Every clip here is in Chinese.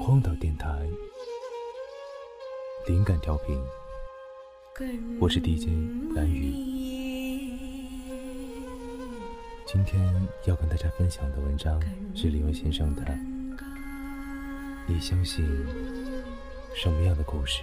荒岛电台，灵感调频，我是 DJ 蓝雨。今天要跟大家分享的文章是李文先生的《你相信什么样的故事》。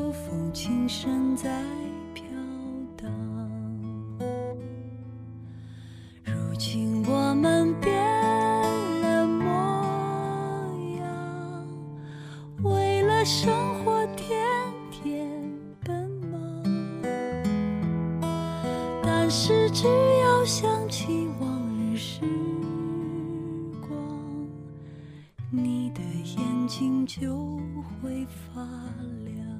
手风轻声在飘荡。如今我们变了模样，为了生活天天奔忙。但是只要想起往日时光，你的眼睛就会发亮。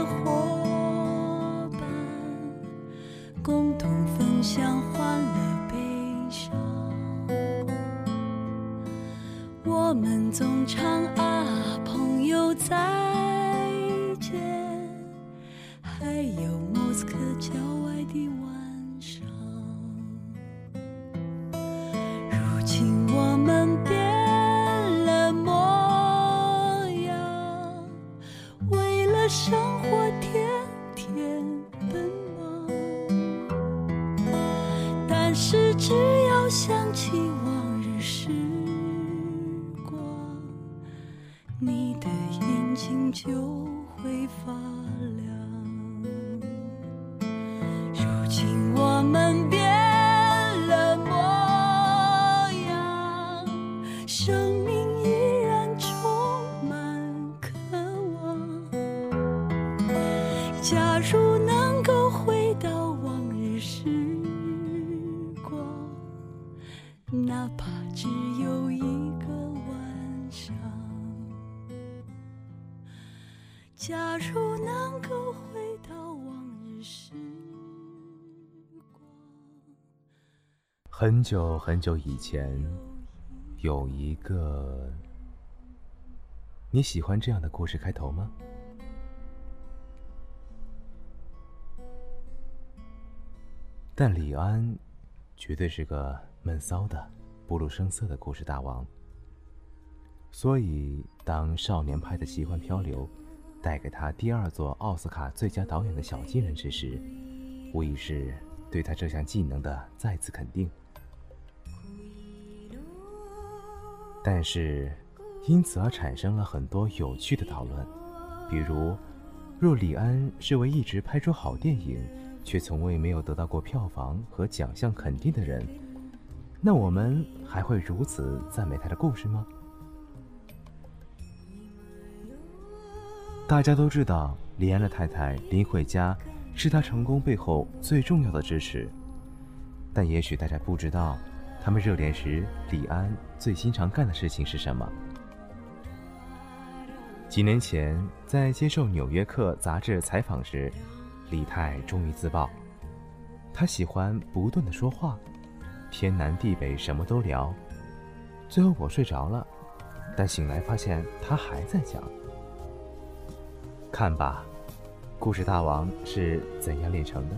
朋友就会发亮。如今我们变了模样，生命依然充满渴望。假如能够回到往日时光，哪怕只有假如能够回到往日时光。很久很久以前，有一个你喜欢这样的故事开头吗？但李安绝对是个闷骚的、不露声色的故事大王。所以，当少年派的奇幻漂流带给他第二座奥斯卡最佳导演的小金人之时，无疑是对他这项技能的再次肯定。但是，因此而产生了很多有趣的讨论，比如，若李安是位一直拍出好电影，却从未没有得到过票房和奖项肯定的人，那我们还会如此赞美他的故事吗？大家都知道，李安的太太林慧嘉是他成功背后最重要的支持，但也许大家不知道，他们热恋时，李安最经常干的事情是什么。几年前，在接受《纽约客》杂志采访时，李太终于自曝，他喜欢不断的说话，天南地北什么都聊，最后我睡着了，但醒来发现他还在讲。看吧，故事大王是怎样炼成的？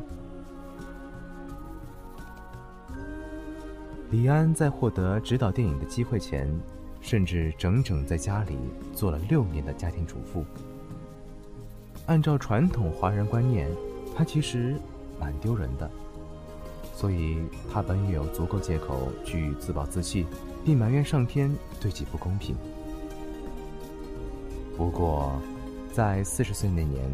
李安在获得执导电影的机会前，甚至整整在家里做了六年的家庭主妇。按照传统华人观念，他其实蛮丢人的，所以他本有足够借口去自暴自弃，并埋怨上天对其不公平。不过。在四十岁那年，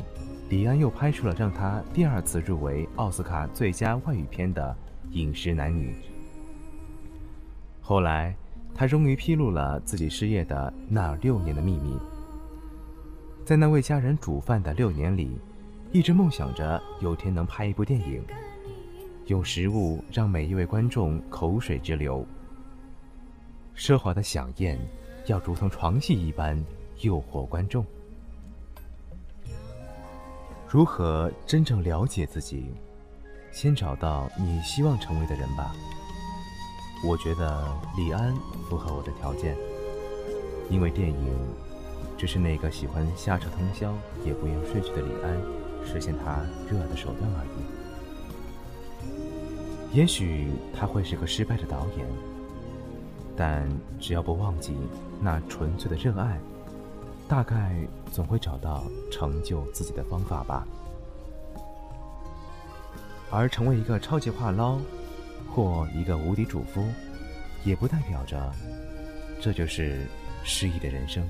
李安又拍出了让他第二次入围奥斯卡最佳外语片的《饮食男女》。后来，他终于披露了自己失业的那六年的秘密。在那为家人煮饭的六年里，一直梦想着有天能拍一部电影，用食物让每一位观众口水直流。奢华的飨宴，要如同床戏一般诱惑观众。如何真正了解自己？先找到你希望成为的人吧。我觉得李安符合我的条件，因为电影只是那个喜欢瞎扯通宵也不愿睡去的李安实现他热爱的手段而已。也许他会是个失败的导演，但只要不忘记那纯粹的热爱。大概总会找到成就自己的方法吧。而成为一个超级话唠，或一个无敌主夫，也不代表着这就是诗意的人生。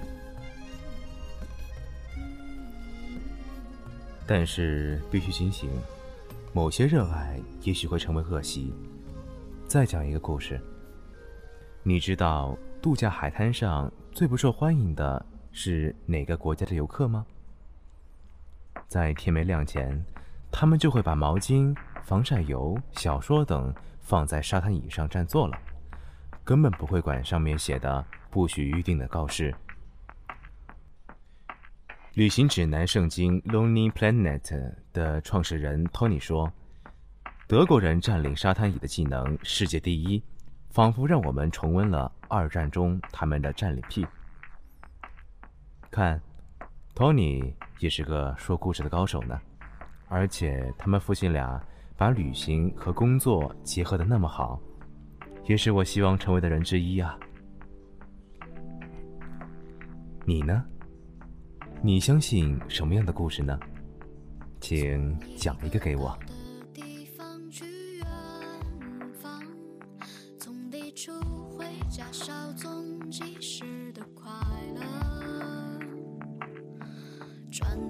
但是必须警醒，某些热爱也许会成为恶习。再讲一个故事。你知道度假海滩上最不受欢迎的？是哪个国家的游客吗？在天没亮前，他们就会把毛巾、防晒油、小说等放在沙滩椅上占座了，根本不会管上面写的“不许预定”的告示。旅行指南圣经《Lonely Planet》的创始人托尼说：“德国人占领沙滩椅的技能世界第一，仿佛让我们重温了二战中他们的占领癖。”看，托尼也是个说故事的高手呢，而且他们夫妻俩把旅行和工作结合的那么好，也是我希望成为的人之一啊。你呢？你相信什么样的故事呢？请讲一个给我。飞过城市高楼，开出了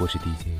我是 DJ。